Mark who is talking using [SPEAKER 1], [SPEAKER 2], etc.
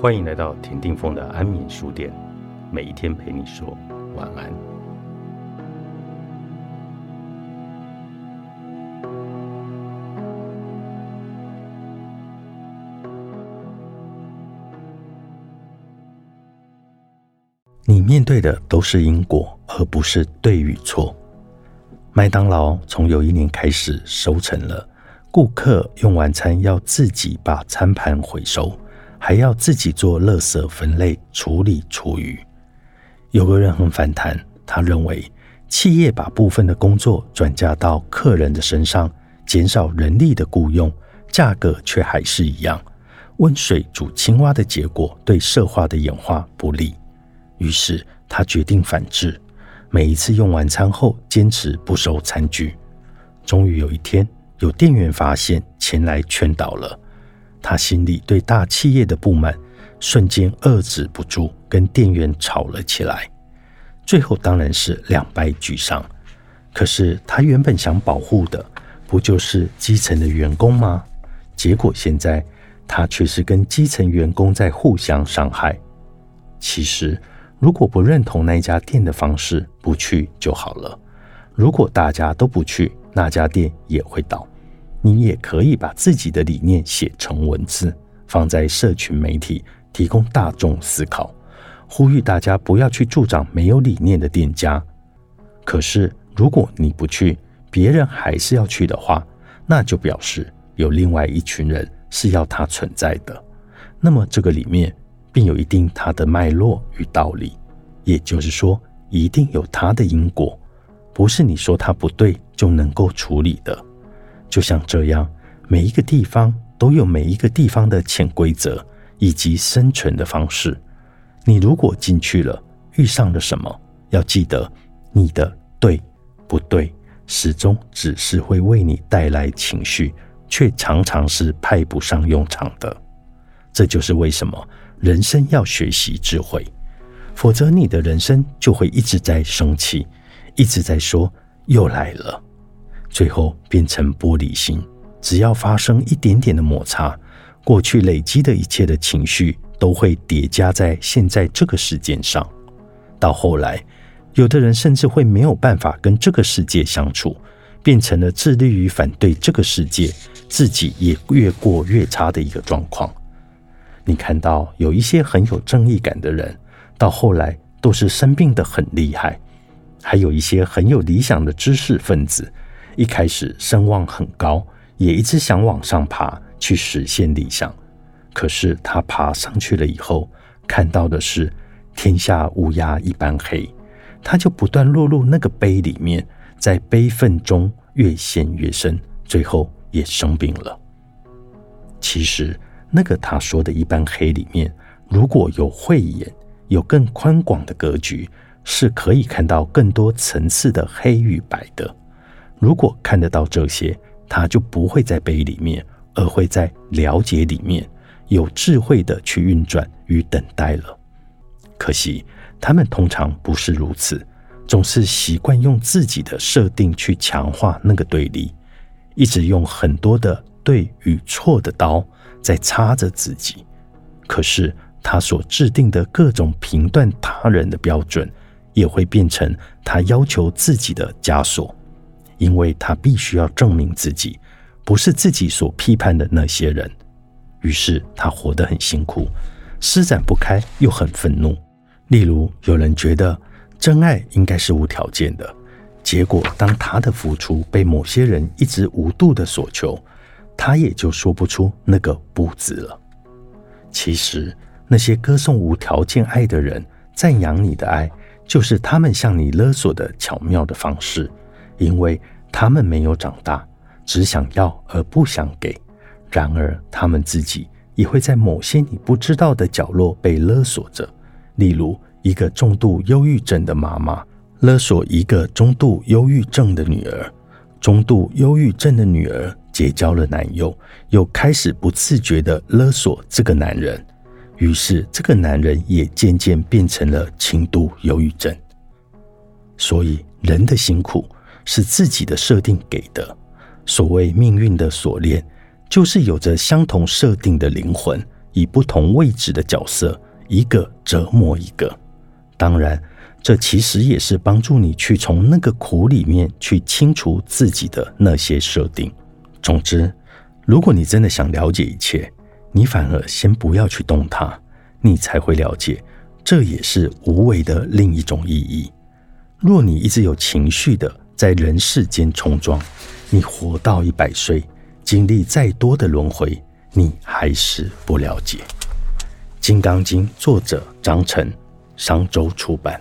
[SPEAKER 1] 欢迎来到田定峰的安眠书店，每一天陪你说晚安。你面对的都是因果，而不是对与错。麦当劳从有一年开始收成了，顾客用晚餐要自己把餐盘回收。还要自己做垃圾分类、处理厨余。有个人很反弹，他认为企业把部分的工作转嫁到客人的身上，减少人力的雇佣，价格却还是一样。温水煮青蛙的结果对社化的演化不利。于是他决定反制，每一次用完餐后坚持不收餐具。终于有一天，有店员发现，前来劝导了。他心里对大企业的不满瞬间遏制不住，跟店员吵了起来。最后当然是两败俱伤。可是他原本想保护的，不就是基层的员工吗？结果现在他却是跟基层员工在互相伤害。其实，如果不认同那家店的方式，不去就好了。如果大家都不去，那家店也会倒。你也可以把自己的理念写成文字，放在社群媒体，提供大众思考，呼吁大家不要去助长没有理念的店家。可是，如果你不去，别人还是要去的话，那就表示有另外一群人是要它存在的。那么，这个里面并有一定它的脉络与道理，也就是说，一定有它的因果，不是你说它不对就能够处理的。就像这样，每一个地方都有每一个地方的潜规则以及生存的方式。你如果进去了，遇上了什么，要记得你的对不对，始终只是会为你带来情绪，却常常是派不上用场的。这就是为什么人生要学习智慧，否则你的人生就会一直在生气，一直在说又来了。最后变成玻璃心，只要发生一点点的摩擦，过去累积的一切的情绪都会叠加在现在这个事件上。到后来，有的人甚至会没有办法跟这个世界相处，变成了致力于反对这个世界，自己也越过越差的一个状况。你看到有一些很有正义感的人，到后来都是生病的很厉害；还有一些很有理想的知识分子。一开始声望很高，也一直想往上爬去实现理想。可是他爬上去了以后，看到的是天下乌鸦一般黑，他就不断落入那个悲里面，在悲愤中越陷越深，最后也生病了。其实那个他说的一般黑里面，如果有慧眼，有更宽广的格局，是可以看到更多层次的黑与白的。如果看得到这些，他就不会在悲里面，而会在了解里面，有智慧的去运转与等待了。可惜他们通常不是如此，总是习惯用自己的设定去强化那个对立，一直用很多的对与错的刀在插着自己。可是他所制定的各种评断他人的标准，也会变成他要求自己的枷锁。因为他必须要证明自己不是自己所批判的那些人，于是他活得很辛苦，施展不开，又很愤怒。例如，有人觉得真爱应该是无条件的，结果当他的付出被某些人一直无度的索求，他也就说不出那个不字了。其实，那些歌颂无条件爱的人，赞扬你的爱，就是他们向你勒索的巧妙的方式。因为他们没有长大，只想要而不想给。然而，他们自己也会在某些你不知道的角落被勒索着。例如，一个重度忧郁症的妈妈勒索一个中度忧郁症的女儿，中度忧郁症的女儿结交了男友，又开始不自觉地勒索这个男人。于是，这个男人也渐渐变成了轻度忧郁症。所以，人的辛苦。是自己的设定给的。所谓命运的锁链，就是有着相同设定的灵魂，以不同位置的角色，一个折磨一个。当然，这其实也是帮助你去从那个苦里面去清除自己的那些设定。总之，如果你真的想了解一切，你反而先不要去动它，你才会了解，这也是无为的另一种意义。若你一直有情绪的在人世间冲撞，你活到一百岁，经历再多的轮回，你还是不了解。《金刚经》作者张晨，商周出版。